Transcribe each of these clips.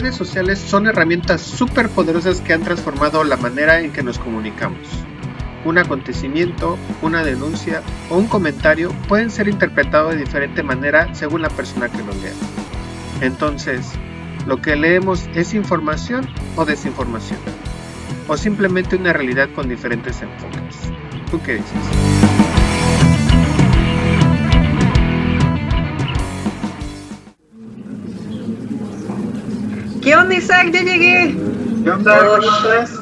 redes sociales son herramientas súper poderosas que han transformado la manera en que nos comunicamos. Un acontecimiento, una denuncia o un comentario pueden ser interpretados de diferente manera según la persona que lo lea. Entonces, ¿lo que leemos es información o desinformación? ¿O simplemente una realidad con diferentes enfoques? ¿Tú qué dices? ¿Qué onda, Isaac? Ya llegué. ¿Qué onda? ¿Cómo estás?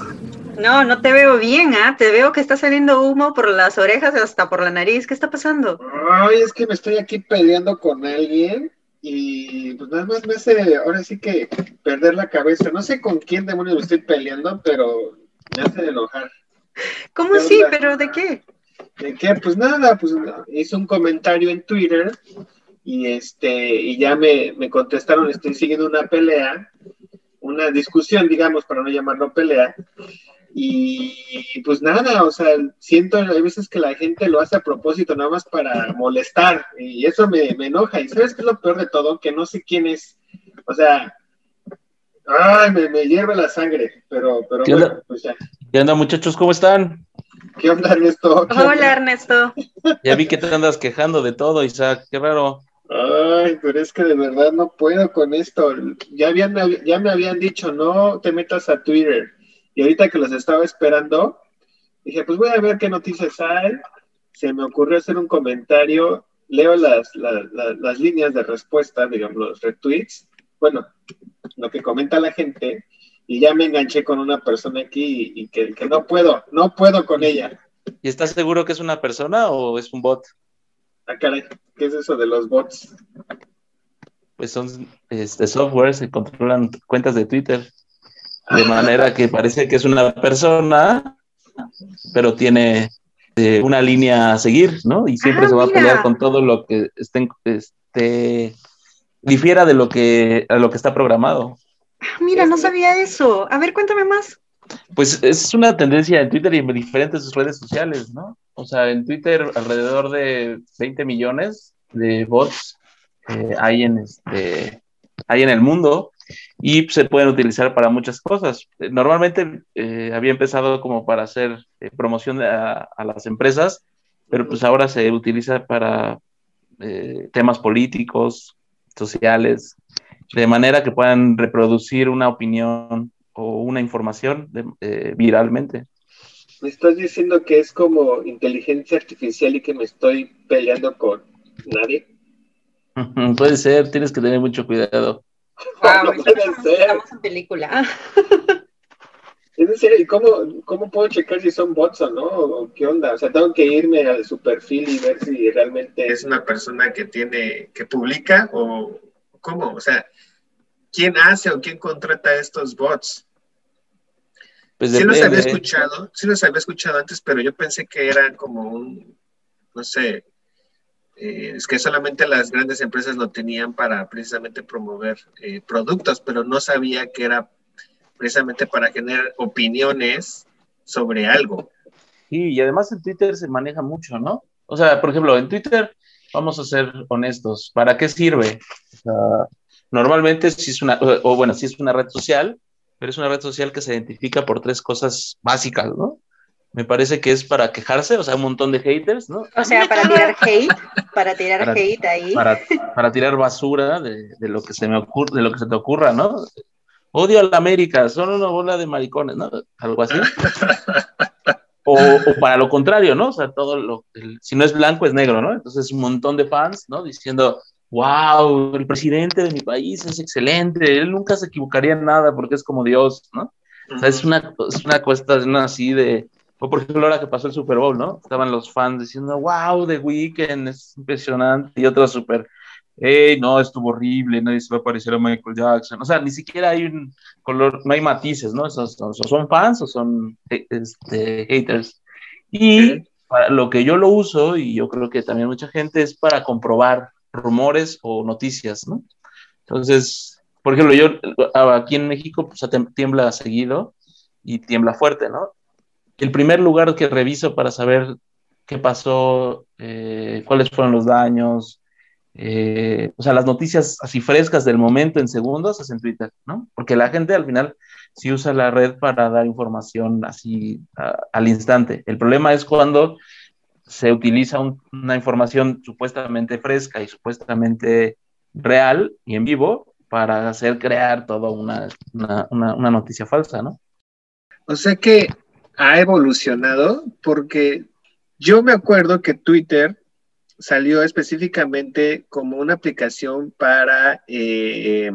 No, no te veo bien, ¿ah? Te veo que está saliendo humo por las orejas hasta por la nariz. ¿Qué está pasando? Ay, es que me estoy aquí peleando con alguien y pues nada más me hace ahora sí que perder la cabeza. No sé con quién demonios me estoy peleando, pero me hace enojar. ¿Cómo sí? ¿Pero de qué? ¿De qué? Pues nada, pues hice un comentario en Twitter y este y ya me, me contestaron, estoy siguiendo una pelea, una discusión, digamos, para no llamarlo pelea. Y pues nada, o sea, siento a veces que la gente lo hace a propósito, nada más para molestar, y eso me, me enoja. Y sabes qué es lo peor de todo, que no sé quién es, o sea, ay, me, me hierve la sangre, pero, pero ¿Qué bueno, onda? pues ya. ¿Qué onda, muchachos? ¿Cómo están? ¿Qué onda, Ernesto? ¿Qué Hola, onda? Ernesto. Ya vi que te andas quejando de todo, Isaac. Qué raro. Ay, pero es que de verdad no puedo con esto. Ya, habían, ya me habían dicho, no te metas a Twitter. Y ahorita que los estaba esperando, dije, pues voy a ver qué noticias hay. Se me ocurrió hacer un comentario. Leo las, la- la- las líneas de respuesta, digamos, los retweets. Bueno, lo que comenta la gente. Y ya me enganché con una persona aquí y, y que, que no puedo, no puedo con ella. ¿Y estás seguro que es una persona o es un bot? Ah, caray, ¿qué es eso de los bots? Pues son este, softwares que controlan cuentas de Twitter. De manera que parece que es una persona, pero tiene eh, una línea a seguir, ¿no? Y siempre Ah, se va mira. a pelear con todo lo que esté, esté difiera de lo que, a lo que está programado. Ah, Mira, no sabía eso. A ver, cuéntame más. Pues es una tendencia en Twitter y en diferentes redes sociales, ¿no? O sea, en Twitter alrededor de 20 millones de bots eh, hay, en este, hay en el mundo y se pueden utilizar para muchas cosas. Eh, Normalmente eh, había empezado como para hacer promoción a, a las empresas, pero pues ahora se utiliza para temas políticos, sociales, de manera que puedan reproducir una opinión o una información de- eh, viralmente. Me estás diciendo que es como inteligencia artificial y que me estoy peleando con nadie. Puede ser, tienes que tener mucho cuidado. no puede ser. Estamos en película. Es ¿y cómo, cómo puedo checar si son bots o no? ¿O qué onda? O sea, tengo que irme a su perfil y ver si realmente es una persona que tiene, que publica o cómo. O sea, ¿quién hace o quién contrata estos bots? Pues Sí los había escuchado, sí los había escuchado antes, pero yo pensé que era como un, no sé, eh, es que solamente las grandes empresas lo tenían para precisamente promover eh, productos, pero no sabía que era precisamente para generar opiniones sobre algo. Sí, y además en Twitter se maneja mucho, ¿no? O sea, por ejemplo, en Twitter, vamos a ser honestos, ¿para qué sirve? O sea, normalmente si es una, o, o bueno, si es una red social, pero es una red social que se identifica por tres cosas básicas, ¿no? Me parece que es para quejarse, o sea, un montón de haters, ¿no? O sea, para tirar hate, para tirar Para- hate ahí. para, para tirar basura de, de lo que se me ocurre, de lo que se te ocurra, ¿no? Odio a la América, son una bola de maricones, ¿no? Algo así. O, o para lo contrario, ¿no? O sea, todo lo, el- si no es blanco es negro, ¿no? Entonces un montón de fans, ¿no? Diciendo, wow, el presidente de mi país es excelente, él nunca se equivocaría en nada porque es como Dios, ¿no? O sea, es una, es una cuestión así de, o por ejemplo ahora que pasó el Super Bowl, ¿no? Estaban los fans diciendo, wow, The Weeknd es impresionante, y otros súper, hey, no, estuvo horrible, nadie se va a parecer a Michael Jackson. O sea, ni siquiera hay un color, no hay matices, ¿no? Esos son, son fans o son eh, este, haters. Y para lo que yo lo uso, y yo creo que también mucha gente, es para comprobar rumores o noticias, ¿no? Entonces, por ejemplo, yo aquí en México pues, tiembla seguido y tiembla fuerte, ¿no? El primer lugar que reviso para saber qué pasó, eh, cuáles fueron los daños, eh, o sea, las noticias así frescas del momento en segundos es en Twitter, ¿no? Porque la gente al final sí usa la red para dar información así al instante. El problema es cuando se utiliza una información supuestamente fresca y supuestamente real y en vivo para hacer crear toda una, una noticia falsa, ¿no? O sea que ha evolucionado porque yo me acuerdo que Twitter salió específicamente como una aplicación para eh,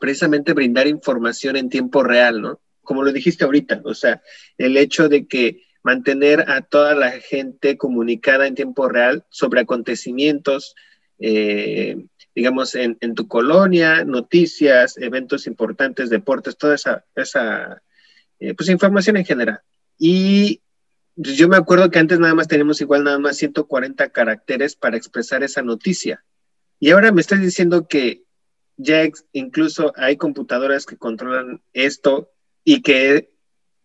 precisamente brindar información en tiempo real, ¿no? Como lo dijiste ahorita, o sea, el hecho de que mantener a toda la gente comunicada en tiempo real sobre acontecimientos, eh, digamos, en, tu colonia, noticias, eventos importantes, deportes, toda esa, eh, pues información en general. Y pues, yo me acuerdo que antes nada más teníamos igual nada más 140 caracteres para expresar esa noticia. Y ahora me estás diciendo que ya incluso hay computadoras que controlan esto y que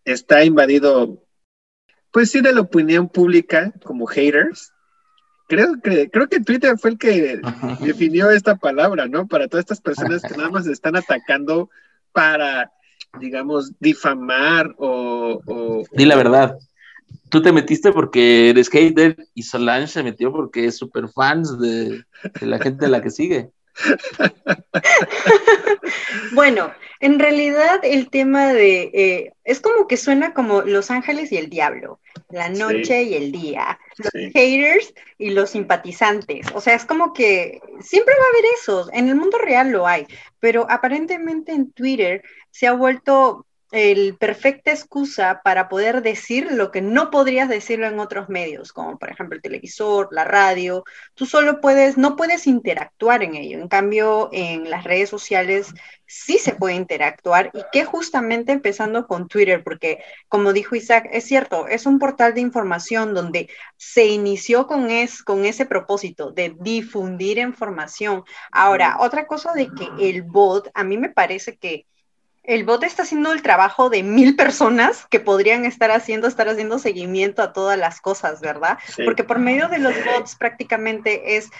está invadido, pues sí, de la opinión pública como haters. Creo que, creo que Twitter fue el que definió esta palabra, ¿no? Para todas estas personas que nada más están atacando para, digamos, difamar o... o Di la verdad tú te metiste porque eres hater y Solange se metió porque es súper fans de, la gente a la que sigue. bueno, en realidad el tema de eh, es como que suena como Los Ángeles y el Diablo, la noche y el día, los haters y los simpatizantes. O sea, es como que siempre va a haber esos. En el mundo real lo hay, pero aparentemente en Twitter se ha vuelto el perfecta excusa para poder decir lo que no podrías decirlo en otros medios, como por ejemplo el televisor, la radio. Tú solo puedes, no puedes interactuar en ello. En cambio, en las redes sociales sí se puede interactuar y que justamente empezando con Twitter, porque como dijo Isaac, es cierto, es un portal de información donde se inició con, es, con ese propósito de difundir información. Ahora, otra cosa de que el bot, a mí me parece que el bot está haciendo el trabajo de mil personas que podrían estar haciendo, estar haciendo seguimiento a todas las cosas, ¿verdad? Porque por medio de los bots prácticamente es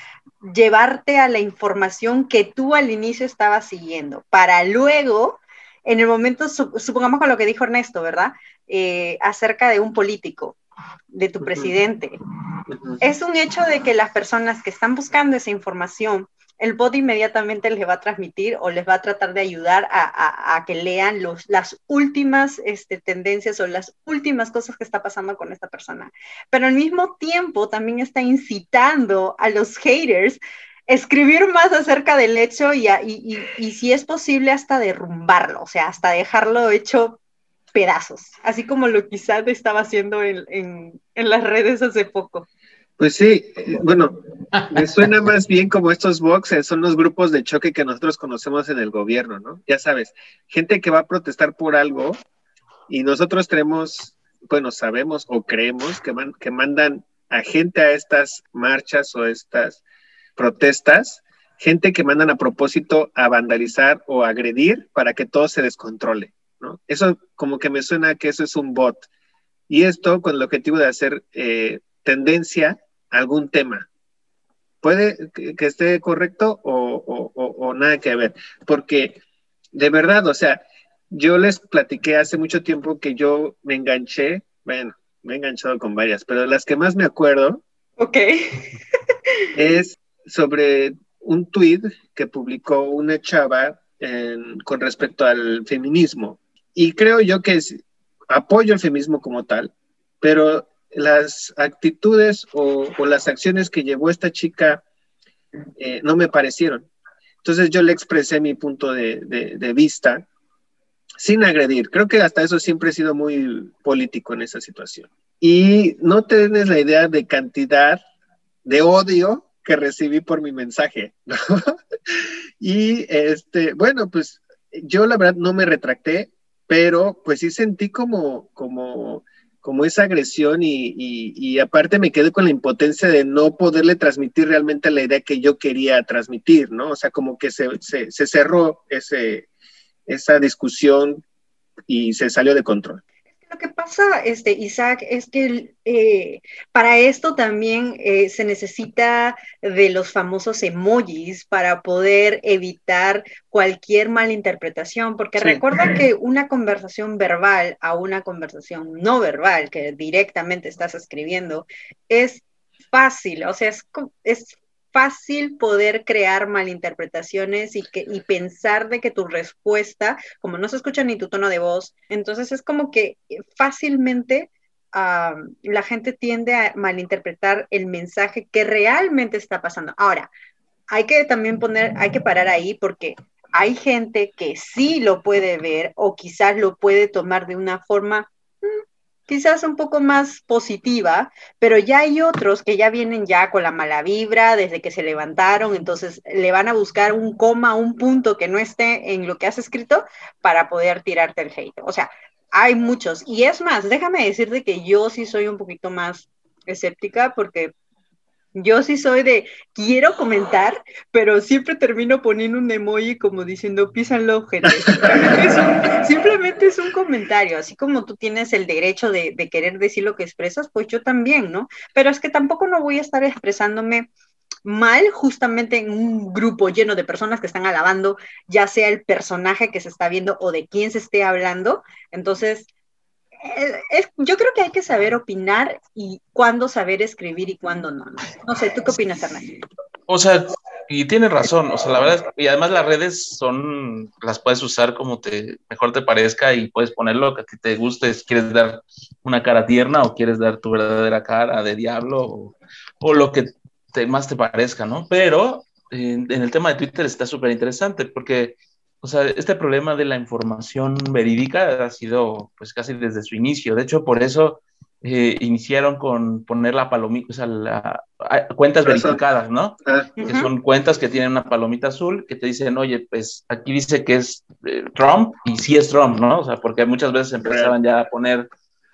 llevarte a la información que tú al inicio estabas siguiendo, para luego, en el momento, supongamos con lo que dijo Ernesto, ¿verdad? Eh, acerca de un político, de tu presidente. Es un hecho de que las personas que están buscando esa información el bot inmediatamente les va a transmitir o les va a tratar de ayudar a, que lean las últimas este, tendencias o las últimas cosas que está pasando con esta persona. Pero al mismo tiempo también está incitando a los haters a escribir más acerca del hecho y, y, si es posible hasta derrumbarlo, o sea, hasta dejarlo hecho pedazos, así como lo quizás estaba haciendo en, en las redes hace poco. Pues sí, eh, bueno, me suena más bien como estos boxes, son los grupos de choque que nosotros conocemos en el gobierno, ¿no? Ya sabes, gente que va a protestar por algo y nosotros tenemos, bueno, sabemos o creemos que, que mandan a gente a estas marchas o estas protestas, gente que mandan a propósito a vandalizar o agredir para que todo se descontrole, ¿no? Eso como que me suena que eso es un bot. Y esto con el objetivo de hacer eh, tendencia algún tema. Puede que, esté correcto o, nada que ver, porque de verdad, o sea, yo les platiqué hace mucho tiempo que yo me enganché, bueno, me he enganchado con varias, pero las que más me acuerdo ok es sobre un tweet que publicó una chava con respecto al feminismo. Y creo yo que apoyo el feminismo como tal, pero las actitudes o, las acciones que llevó esta chica eh, no me parecieron. Entonces yo le expresé mi punto de, vista sin agredir. Creo que hasta eso siempre he sido muy político en esa situación. Y no tienes la idea de cantidad de odio que recibí por mi mensaje. y este, bueno, pues yo la verdad no me retracté, pero pues sí sentí como, como como esa agresión y, aparte me quedé con la impotencia de no poderle transmitir realmente la idea que yo quería transmitir, ¿no? O sea, como que se, cerró ese, esa discusión y se salió de control. Lo que pasa, este, Isaac, es que eh, para esto también eh, se necesita de los famosos emojis para poder evitar cualquier malinterpretación, porque recuerda que una conversación verbal a una conversación no verbal que directamente estás escribiendo es fácil, o sea, es, es fácil poder crear malinterpretaciones y, que, y pensar de que tu respuesta, como no se escucha ni tu tono de voz, entonces es como que fácilmente la gente tiende a malinterpretar el mensaje que realmente está pasando. Ahora, hay que también poner, hay que parar ahí porque hay gente que sí lo puede ver o quizás lo puede tomar de una forma quizás un poco más positiva, pero ya hay otros que ya vienen ya con la mala vibra desde que se levantaron, entonces le van a buscar un coma, un punto que no esté en lo que has escrito para poder tirarte el hate. O sea, hay muchos. Y es más, déjame decirte que yo sí soy un poquito más escéptica porque yo sí soy de, quiero comentar, pero siempre termino poniendo un emoji como diciendo, písanlo, gente. simplemente es un comentario, así como tú tienes el derecho de, de, querer decir lo que expresas, pues yo también, ¿no? Pero es que tampoco no voy a estar expresándome mal justamente en un grupo lleno de personas que están alabando, ya sea el personaje que se está viendo o de quién se esté hablando. Entonces, yo creo que hay que saber opinar y cuándo saber escribir y cuándo no. No, sé, ¿tú qué opinas, Hernán? O sea, y tienes razón, o sea, la verdad, y además las redes son, las puedes usar como te mejor te parezca y puedes poner lo que a ti te guste, si quieres dar una cara tierna o quieres dar tu verdadera cara de diablo o, lo que te, más te parezca, ¿no? Pero en el tema de Twitter está súper interesante porque o sea, este problema de la información verídica ha sido pues casi desde su inicio. De hecho, por eso eh, iniciaron con poner la palomita, o sea, la, cuentas verificadas, ¿no? Ah. Que son cuentas que tienen una palomita azul que te dicen, oye, pues aquí dice que es eh, Trump y sí es Trump, ¿no? O sea, porque muchas veces empezaban ya a poner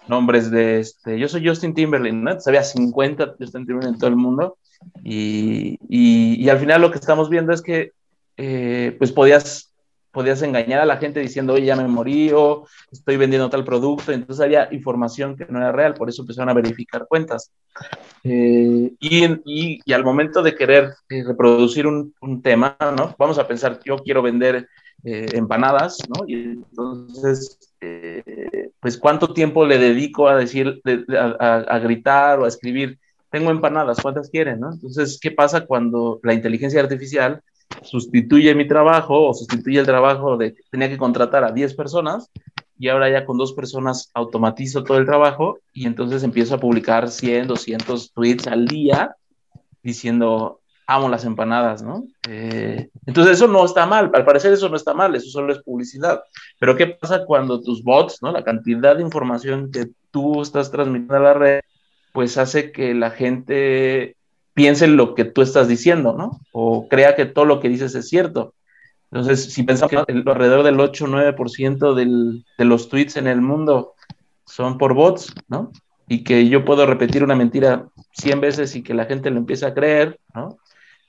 nombres de, este, yo soy Justin Timberlake, ¿no? Había 50 Justin Timberlake en todo el mundo y, y, y, al final lo que estamos viendo es que eh, pues podías podías engañar a la gente diciendo, oye, ya me morí o estoy vendiendo tal producto. Entonces había información que no era real, por eso empezaron a verificar cuentas. Eh, y, y, al momento de querer eh, reproducir un, un, tema, ¿no? Vamos a pensar, yo quiero vender eh, empanadas, ¿no? Y entonces, pues, ¿cuánto tiempo le dedico a decir, a, a, gritar o a escribir? Tengo empanadas, ¿cuántas quieren, no? Entonces, ¿qué pasa cuando la inteligencia artificial sustituye mi trabajo o sustituye el trabajo de tenía que contratar a 10 personas y ahora ya con dos personas automatizo todo el trabajo y entonces empiezo a publicar 100, 200 tweets al día diciendo amo las empanadas, ¿no? Eh, entonces eso no está mal, al parecer eso no está mal, eso solo es publicidad. Pero ¿qué pasa cuando tus bots, ¿no? La cantidad de información que tú estás transmitiendo a la red, pues hace que la gente piense lo que tú estás diciendo, ¿no? O crea que todo lo que dices es cierto. Entonces, si pensamos que alrededor del 8 o 9% del, de los tweets en el mundo son por bots, ¿no? Y que yo puedo repetir una mentira 100 veces y que la gente lo empiece a creer, ¿no?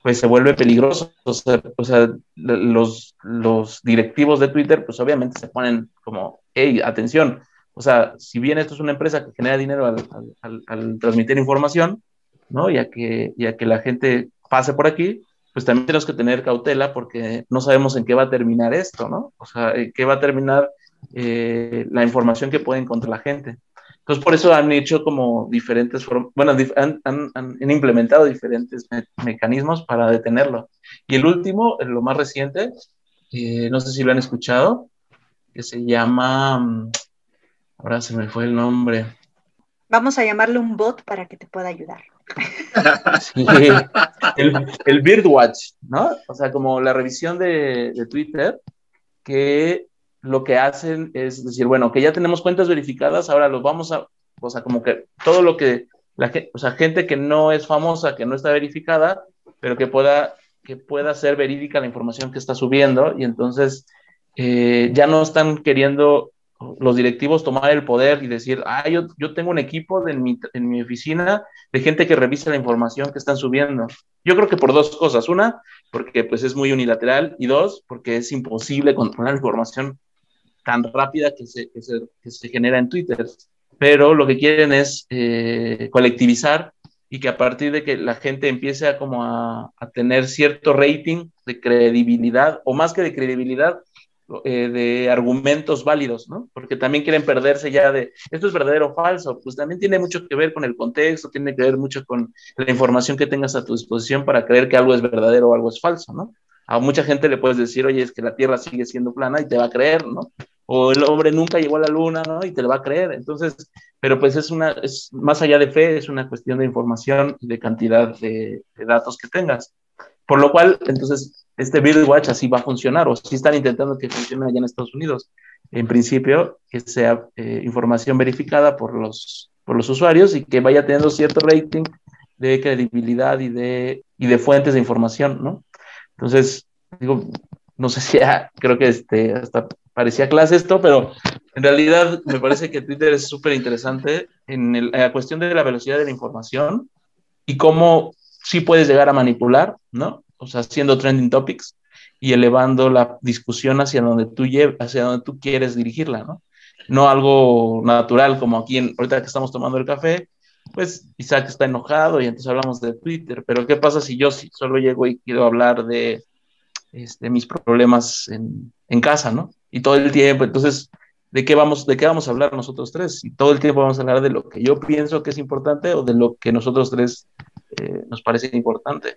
Pues se vuelve peligroso. O sea, o sea los, los directivos de Twitter, pues obviamente se ponen como, hey, atención. O sea, si bien esto es una empresa que genera dinero al, al, al transmitir información, ¿no? Ya que, ya que la gente pase por aquí, pues también tenemos que tener cautela porque no sabemos en qué va a terminar esto, ¿no? O sea, en qué va a terminar eh, la información que puede encontrar la gente. Entonces, por eso han hecho como diferentes formas, bueno, han, han, han, implementado diferentes mecanismos para detenerlo. Y el último, lo más reciente, eh, no sé si lo han escuchado, que se llama, mm, ahora se me fue el nombre. Vamos a llamarle un bot para que te pueda ayudar. El, Birdwatch, ¿no? O sea, como la revisión de, de, Twitter, que lo que hacen es decir, bueno, que ya tenemos cuentas verificadas, ahora los vamos a, o sea, como que todo lo que, la, o sea, gente que no es famosa, que no está verificada, pero que pueda, que pueda ser verídica la información que está subiendo, y entonces eh, ya no están queriendo los directivos tomar el poder y decir, ah, yo, yo tengo un equipo en, mi, en mi oficina de gente que revisa la información que están subiendo. Yo creo que por dos cosas. Una, porque pues es muy unilateral y dos, porque es imposible controlar la información tan rápida que se, que se, que se genera en Twitter. Pero lo que quieren es eh, colectivizar y que a partir de que la gente empiece a como a, tener cierto rating de credibilidad, o más que de credibilidad, eh, de argumentos válidos, ¿no? Porque también quieren perderse ya de, esto es verdadero o falso, pues también tiene mucho que ver con el contexto, tiene que ver mucho con la información que tengas a tu disposición para creer que algo es verdadero o algo es falso, ¿no? A mucha gente le puedes decir, oye, es que la Tierra sigue siendo plana y te va a creer, ¿no? O el hombre nunca llegó a la Luna, ¿no? Y te lo va a creer. Entonces, pero pues es una, es más allá de fe, es una cuestión de información y de cantidad de, de datos que tengas. Por lo cual, entonces, este Watch así va a funcionar, o si están intentando que funcione allá en Estados Unidos. En principio, que sea eh, información verificada por los, por los usuarios y que vaya teniendo cierto rating de credibilidad y de, y de fuentes de información, ¿no? Entonces, digo, no sé si ya, creo que este, hasta parecía clase esto, pero en realidad me parece que Twitter es súper interesante en, en, la cuestión de la velocidad de la información y cómo sí puedes llegar a manipular, ¿no? O sea, haciendo trending topics y elevando la discusión hacia donde tú hacia donde tú quieres dirigirla, ¿no? No algo natural como aquí, en, ahorita que estamos tomando el café, pues Isaac está enojado y entonces hablamos de Twitter, pero ¿qué pasa si yo solo llego y quiero hablar de este, mis problemas en, en, casa, ¿no? Y todo el tiempo, entonces, ¿de qué, vamos, ¿de qué vamos a hablar nosotros tres? Y todo el tiempo vamos a hablar de lo que yo pienso que es importante o de lo que nosotros tres eh, nos parece importante.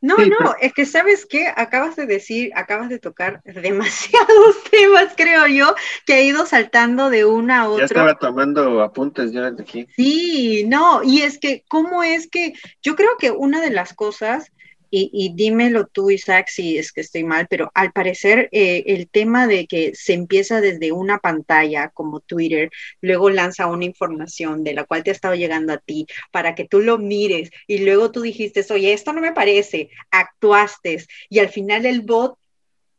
No, sí, no, pero... es que sabes qué, acabas de decir, acabas de tocar demasiados temas, creo yo, que ha ido saltando de una a otra. Ya estaba tomando apuntes yo desde aquí. Sí, no, y es que, ¿cómo es que yo creo que una de las cosas y, y, dímelo tú, Isaac, si es que estoy mal, pero al parecer eh, el tema de que se empieza desde una pantalla como Twitter, luego lanza una información de la cual te ha estado llegando a ti para que tú lo mires y luego tú dijiste, oye, esto no me parece, actuaste y al final el bot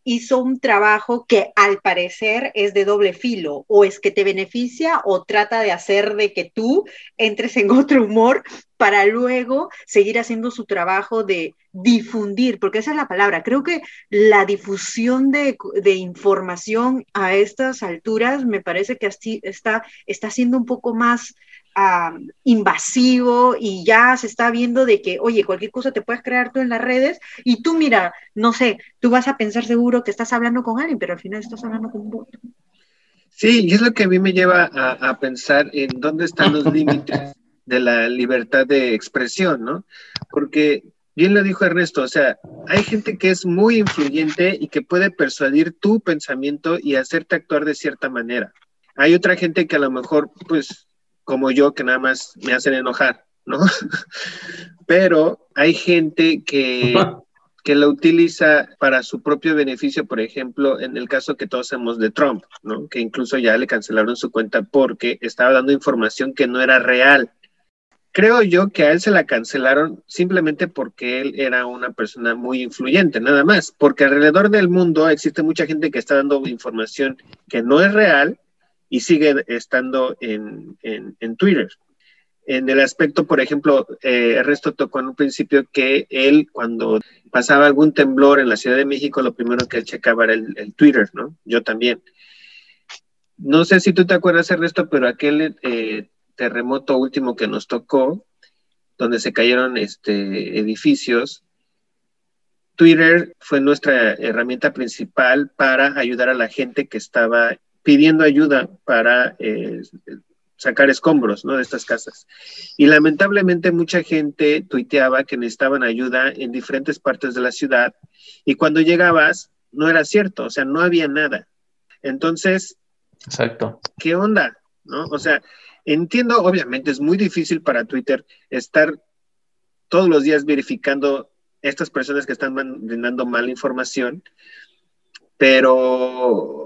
hizo un trabajo que al parecer es de doble filo, o es que te beneficia o trata de hacer de que tú entres en otro humor para luego seguir haciendo su trabajo de difundir, porque esa es la palabra. Creo que la difusión de, de información a estas alturas me parece que así está, está siendo un poco más invasivo y ya se está viendo de que, oye, cualquier cosa te puedes crear tú en las redes y tú mira, no sé, tú vas a pensar seguro que estás hablando con alguien, pero al final estás hablando con un bot. Sí, y es lo que a mí me lleva a, a pensar en dónde están los límites de la libertad de expresión, ¿no? Porque bien lo dijo Ernesto, o sea, hay gente que es muy influyente y que puede persuadir tu pensamiento y hacerte actuar de cierta manera. Hay otra gente que a lo mejor, pues, como yo, que nada más me hacen enojar, ¿no? Pero hay gente que, que lo utiliza para su propio beneficio, por ejemplo, en el caso que todos hemos de Trump, ¿no? Que incluso ya le cancelaron su cuenta porque estaba dando información que no era real creo yo que a él se la cancelaron simplemente porque él era una persona muy influyente, nada más, porque alrededor del mundo existe mucha gente que está dando información que no es real y sigue estando en, en, en Twitter. En el aspecto, por ejemplo, eh, Ernesto tocó en un principio que él, cuando pasaba algún temblor en la Ciudad de México, lo primero que él checaba era el, el Twitter, ¿no? Yo también. No sé si tú te acuerdas, Ernesto, pero aquel eh, terremoto último que nos tocó, donde se cayeron este, edificios, Twitter fue nuestra herramienta principal para ayudar a la gente que estaba pidiendo ayuda para eh, sacar escombros ¿no? de estas casas. Y lamentablemente mucha gente tuiteaba que necesitaban ayuda en diferentes partes de la ciudad y cuando llegabas no era cierto, o sea, no había nada. Entonces, Exacto. ¿qué onda? ¿No? O sea, Entiendo, obviamente, es muy difícil para Twitter estar todos los días verificando estas personas que están brindando mala información, pero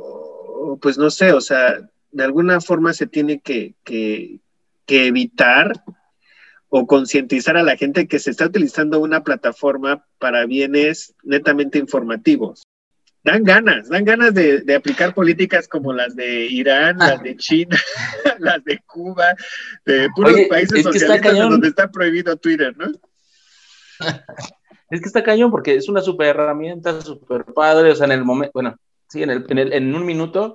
pues no sé, o sea, de alguna forma se tiene que, que, que evitar o concientizar a la gente que se está utilizando una plataforma para bienes netamente informativos dan ganas, dan ganas de, de, aplicar políticas como las de Irán, las de China, las de Cuba, de puros Oye, países socialistas donde está prohibido Twitter, ¿no? Es que está cañón porque es una super herramienta, super padre, o sea, en el momento, bueno, sí, en, el, en, el, en un minuto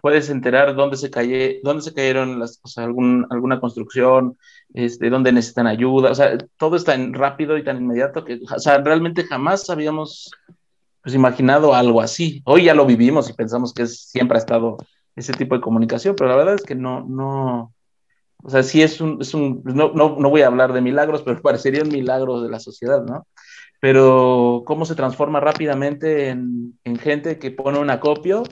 puedes enterar dónde se, calle, dónde se cayeron las, o sea, algún, alguna construcción, este, dónde necesitan ayuda, o sea, todo es tan rápido y tan inmediato que, o sea, realmente jamás habíamos pues, imaginado algo así. Hoy ya lo vivimos y pensamos que siempre ha estado ese tipo de comunicación, pero la verdad es que no, no, o sea, sí es un, es un no, no, no voy a hablar de milagros, pero parecería un milagro de la sociedad, ¿no? Pero cómo se transforma rápidamente en, en gente que pone un acopio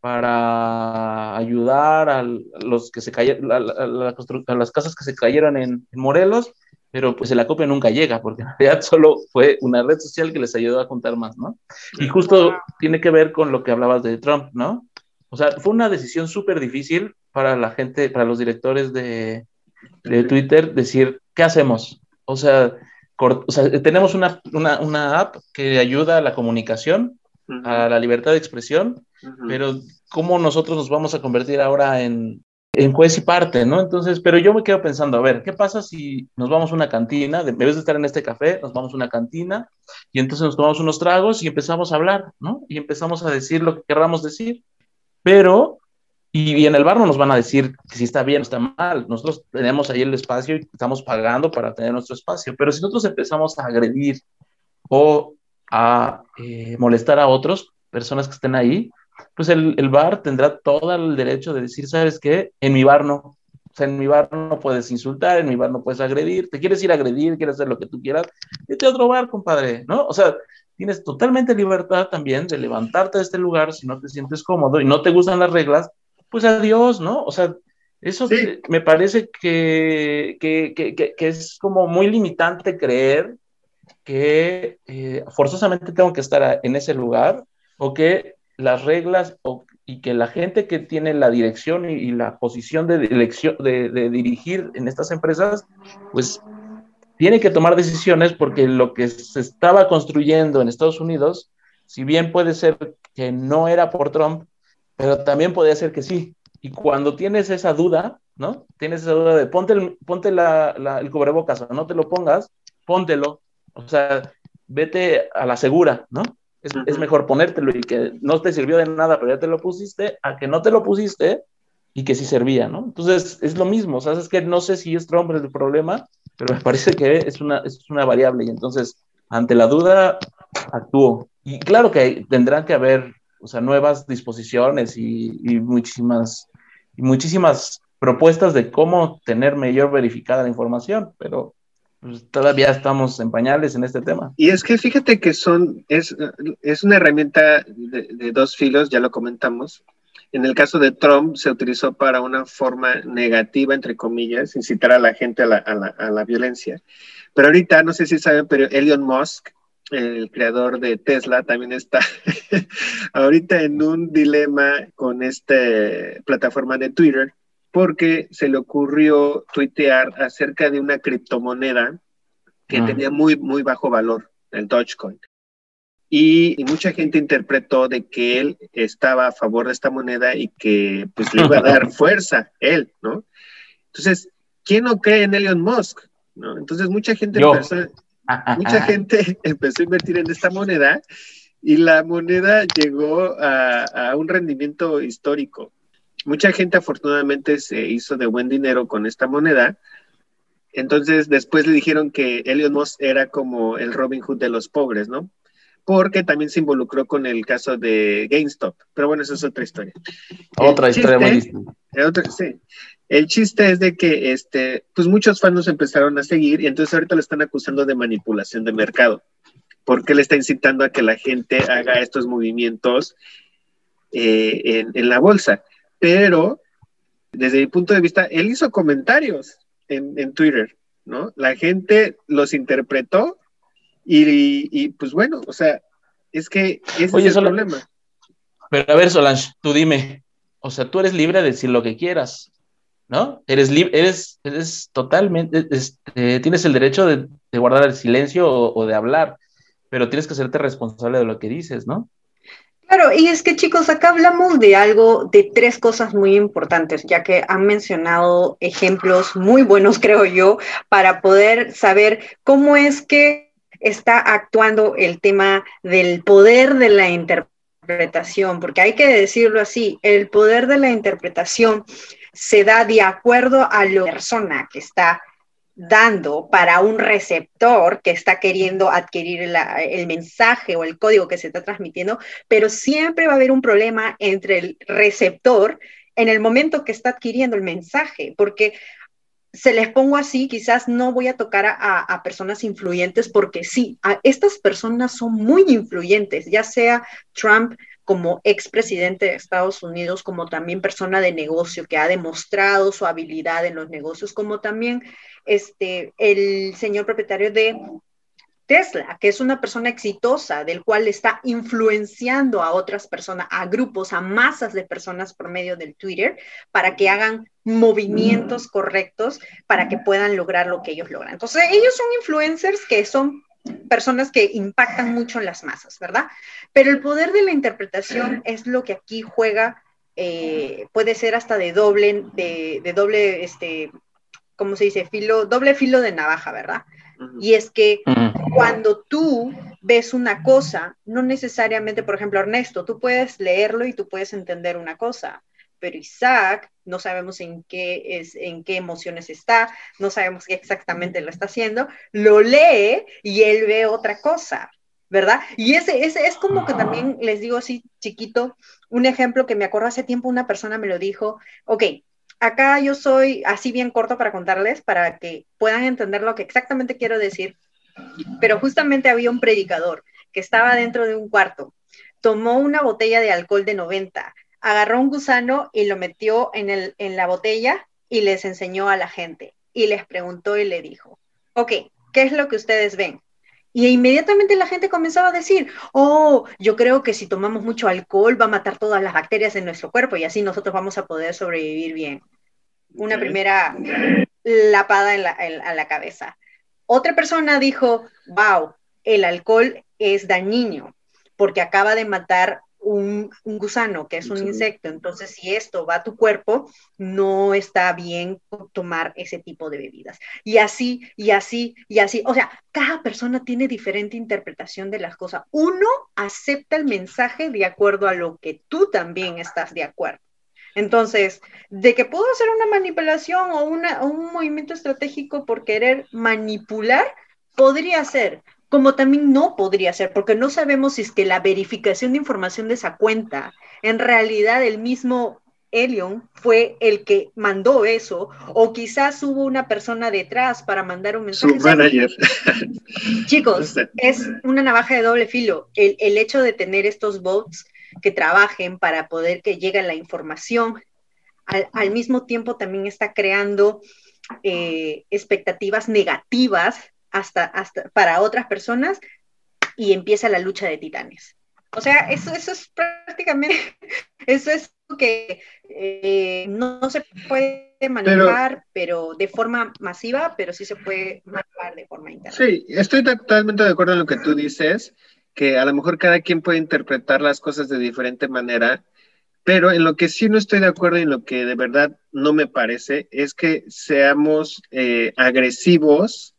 para ayudar a los que se cayeron, a, las casas que se cayeron en, Morelos, pero pues el acopio nunca llega, porque en realidad solo fue una red social que les ayudó a juntar más, ¿no? Y justo tiene que ver con lo que hablabas de Trump, ¿no? O sea, fue una decisión súper difícil para la gente, para los directores de, de, Twitter, decir, ¿qué hacemos? O sea, o sea tenemos una, una, una, app que ayuda a la comunicación, a la libertad de expresión, pero ¿cómo nosotros nos vamos a convertir ahora en, en juez y parte, ¿no? Entonces, pero yo me quedo pensando, a ver, ¿qué pasa si nos vamos a una cantina, en vez de estar en este café, nos vamos a una cantina y entonces nos tomamos unos tragos y empezamos a hablar, ¿no? Y empezamos a decir lo que querramos decir, pero, y, en el bar no nos van a decir si está bien o está mal, nosotros tenemos ahí el espacio y estamos pagando para tener nuestro espacio, pero si nosotros empezamos a agredir o a eh, molestar a otros, personas que estén ahí, pues el, el, bar tendrá todo el derecho de decir, ¿sabes qué? En mi bar no. O sea, en mi bar no puedes insultar, en mi bar no puedes agredir, te quieres ir a agredir, quieres hacer lo que tú quieras, vete a otro bar, compadre, ¿no? O sea, tienes totalmente libertad también de levantarte de este lugar si no te sientes cómodo y no te gustan las reglas, pues adiós, ¿no? O sea, eso me parece que, que, que, que, es como muy limitante creer que eh, forzosamente tengo que estar en ese lugar o que las reglas y que la gente que tiene la dirección y, la posición de, elección, de, dirigir en estas empresas, pues tiene que tomar decisiones porque lo que se estaba construyendo en Estados Unidos, si bien puede ser que no era por Trump, pero también podría ser que sí. Y cuando tienes esa duda, ¿no? Tienes esa duda de ponte el, ponte el cubrebocas o no te lo pongas, póntelo. O sea, vete a la segura, ¿no? Es, mejor ponértelo y que no te sirvió de nada, pero ya te lo pusiste, a que no te lo pusiste y que sí servía, ¿no? Entonces es lo mismo, o sea, es que no sé si es Trump el problema, pero me parece que es una, es una variable y entonces ante la duda actúo. Y claro que tendrán que haber, o sea, nuevas disposiciones y, y muchísimas, y muchísimas propuestas de cómo tener mayor verificada la información, pero pues, todavía estamos en pañales en este tema. Y es que fíjate que son, es, es una herramienta de, dos filos, ya lo comentamos. En el caso de Trump se utilizó para una forma negativa, entre comillas, incitar a la gente a la, a la, a la violencia. Pero ahorita, no sé si saben, pero Elon Musk, el creador de Tesla, también está ahorita en un dilema con esta plataforma de Twitter, porque se le ocurrió tuitear acerca de una criptomoneda que tenía muy, muy bajo valor, el Dogecoin. Y, mucha gente interpretó de que él estaba a favor de esta moneda y que pues le iba a dar fuerza, él, ¿no? Entonces, ¿quién no cree en Elon Musk? ¿no? Entonces, mucha gente, empezó, mucha gente empezó a invertir en esta moneda y la moneda llegó a, a un rendimiento histórico mucha gente afortunadamente se hizo de buen dinero con esta moneda. Entonces después le dijeron que Elon Musk era como el Robin Hood de los pobres, ¿no? Porque también se involucró con el caso de GameStop. Pero bueno, esa es otra historia. Otra historia muy distinta. sí. El chiste es de que este, pues muchos fans nos empezaron a seguir y entonces ahorita lo están acusando de manipulación de mercado. Porque le está incitando a que la gente haga estos movimientos eh, en, en la bolsa pero desde mi punto de vista, él hizo comentarios en, Twitter, ¿no? La gente los interpretó y, pues bueno, o sea, es que ese es el problema. Pero a ver, Solange, tú dime, o sea, tú eres libre de decir lo que quieras, ¿no? Eres libre, eres, eres totalmente, este, tienes el derecho de, guardar el silencio o, de hablar, pero tienes que hacerte responsable de lo que dices, ¿no? Claro, y es que chicos, acá hablamos de algo, de tres cosas muy importantes, ya que han mencionado ejemplos muy buenos, creo yo, para poder saber cómo es que está actuando el tema del poder de la interpretación porque hay que decirlo así, el poder de la interpretación se da de acuerdo a la persona que está dando para un receptor que está queriendo adquirir el mensaje o el código que se está transmitiendo, pero siempre va a haber un problema entre el receptor en el momento que está adquiriendo el mensaje, porque se les pongo así, quizás no voy a tocar a, personas influyentes porque sí, estas personas son muy influyentes, ya sea Trump como expresidente de Estados Unidos, como también persona de negocio que ha demostrado su habilidad en los negocios, como también este, el señor propietario de Tesla, que es una persona exitosa, del cual está influenciando a otras personas, a grupos, a masas de personas por medio del Twitter, para que hagan movimientos correctos, para que puedan lograr lo que ellos logran. Entonces, ellos son influencers que son personas que impactan mucho en las masas, ¿verdad? Pero el poder de la interpretación es lo que aquí juega, eh, puede ser hasta de doble, de, de doble, este, ¿cómo se dice? Filo, doble filo de navaja, ¿verdad? Y es que cuando tú ves una cosa, no necesariamente, por ejemplo, Ernesto, tú puedes leerlo y tú puedes entender una cosa, pero Isaac no sabemos en qué es, en qué emociones está, no sabemos qué exactamente lo está haciendo, lo lee y él ve otra cosa, ¿verdad? Y ese, ese es como que también les digo así chiquito, un ejemplo que me acuerdo hace tiempo una persona me lo dijo, ok, acá yo soy así bien corto para contarles, para que puedan entender lo que exactamente quiero decir, pero justamente había un predicador que estaba dentro de un cuarto, tomó una botella de alcohol de 90, agarró un gusano y lo metió en, el, en la botella y les enseñó a la gente y les preguntó y le dijo, ok, ¿qué es lo que ustedes ven? Y inmediatamente la gente comenzaba a decir, oh, yo creo que si tomamos mucho alcohol va a matar todas las bacterias en nuestro cuerpo y así nosotros vamos a poder sobrevivir bien. Una primera lapada en la, a la cabeza. Otra persona dijo, wow, el alcohol es dañino porque acaba de matar un, gusano, que es un insecto. Entonces, si esto va a tu cuerpo, no está bien tomar ese tipo de bebidas. Y así, y así, y así. O sea, cada persona tiene diferente interpretación de las cosas. Uno acepta el mensaje de acuerdo a lo que tú también estás de acuerdo. Entonces, de que puedo hacer una manipulación o, una, o un movimiento estratégico por querer manipular, podría ser, como también no podría ser, porque no sabemos si es que la verificación de información de esa cuenta, en realidad el mismo Elion fue el que mandó eso, o quizás hubo una persona detrás para mandar un mensaje. Su manager. Chicos, es una navaja de doble filo. El, hecho de tener estos bots que trabajen para poder que llegue la información, al, mismo tiempo también está creando eh, expectativas negativas hasta, hasta para otras personas y empieza la lucha de titanes. O sea, eso, eso es prácticamente, eso es que eh, no, se puede manejar, pero, de forma masiva, pero sí se puede manejar de forma interna. Sí, estoy totalmente de acuerdo en lo que tú dices, que a lo mejor cada quien puede interpretar las cosas de diferente manera, pero en lo que sí no estoy de acuerdo y en lo que de verdad no me parece es que seamos eh, agresivos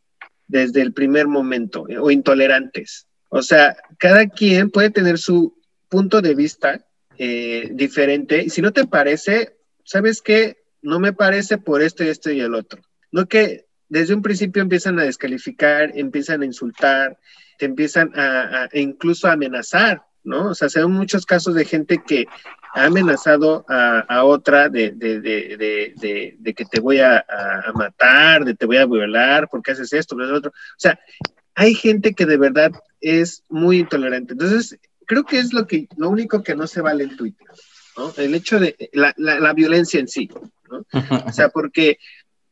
desde el primer momento eh, o intolerantes. O sea, cada quien puede tener su punto de vista eh, diferente y si no te parece, ¿sabes qué? No me parece por esto y esto y el otro. No que desde un principio empiezan a descalificar, empiezan a insultar, te empiezan a, incluso a amenazar, ¿no? O sea, se muchos casos de gente que ha amenazado a, otra de, que te voy a, matar, de te voy a violar, porque haces esto, lo otro. O sea, hay gente que de verdad es muy intolerante. Entonces, creo que es lo, que, lo único que no se vale en Twitter, ¿no? El hecho de la, la, violencia en sí, ¿no? O sea, porque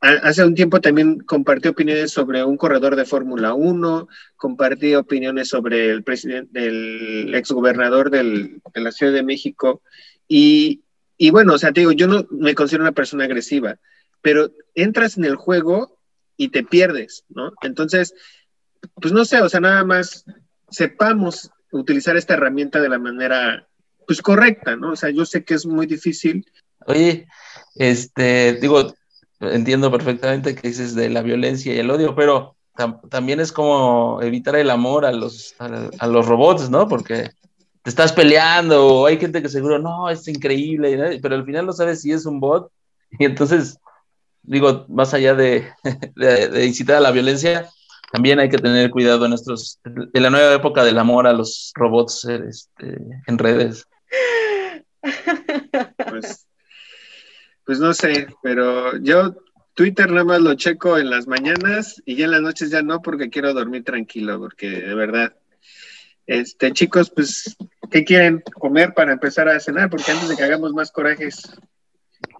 hace un tiempo también compartí opiniones sobre un corredor de Fórmula 1, compartí opiniones sobre el presidente, el exgobernador del, de la Ciudad de México, y, y bueno, o sea, te digo, yo no me considero una persona agresiva, pero entras en el juego y te pierdes, ¿no? Entonces, pues no sé, o sea, nada más sepamos utilizar esta herramienta de la manera, pues correcta, ¿no? O sea, yo sé que es muy difícil. Oye, este, digo, entiendo perfectamente que dices de la violencia y el odio, pero también es como evitar el amor a los, a los robots, ¿no? Porque te estás peleando, o hay gente que seguro, no, es increíble, pero al final no sabes si es un bot. Y entonces, digo, más allá de, de, incitar a la violencia, también hay que tener cuidado en nuestros, en la nueva época del amor a los robots este, en redes. Pues, pues no sé, pero yo Twitter nada más lo checo en las mañanas y ya en las noches ya no porque quiero dormir tranquilo, porque de verdad. Este, chicos, pues, ¿qué quieren comer para empezar a cenar? Porque antes de que hagamos más corajes.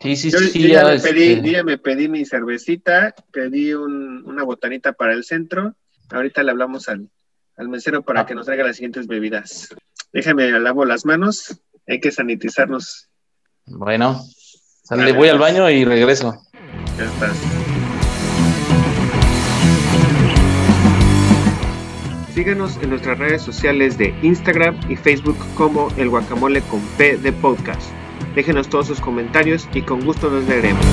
Sí, sí, sí. Yo ya, me pedí, este ya, me pedí, mi cervecita, pedí una botanita para el centro. Ahorita le hablamos al, al mesero para que nos traiga las siguientes bebidas. Déjame, lavo las manos. Hay que sanitizarnos. Bueno, sale, voy al baño y regreso. Ya estás. Síguenos en nuestras redes sociales de Instagram y Facebook como El Guacamole con P de Podcast. Déjenos todos sus comentarios y con gusto nos leeremos.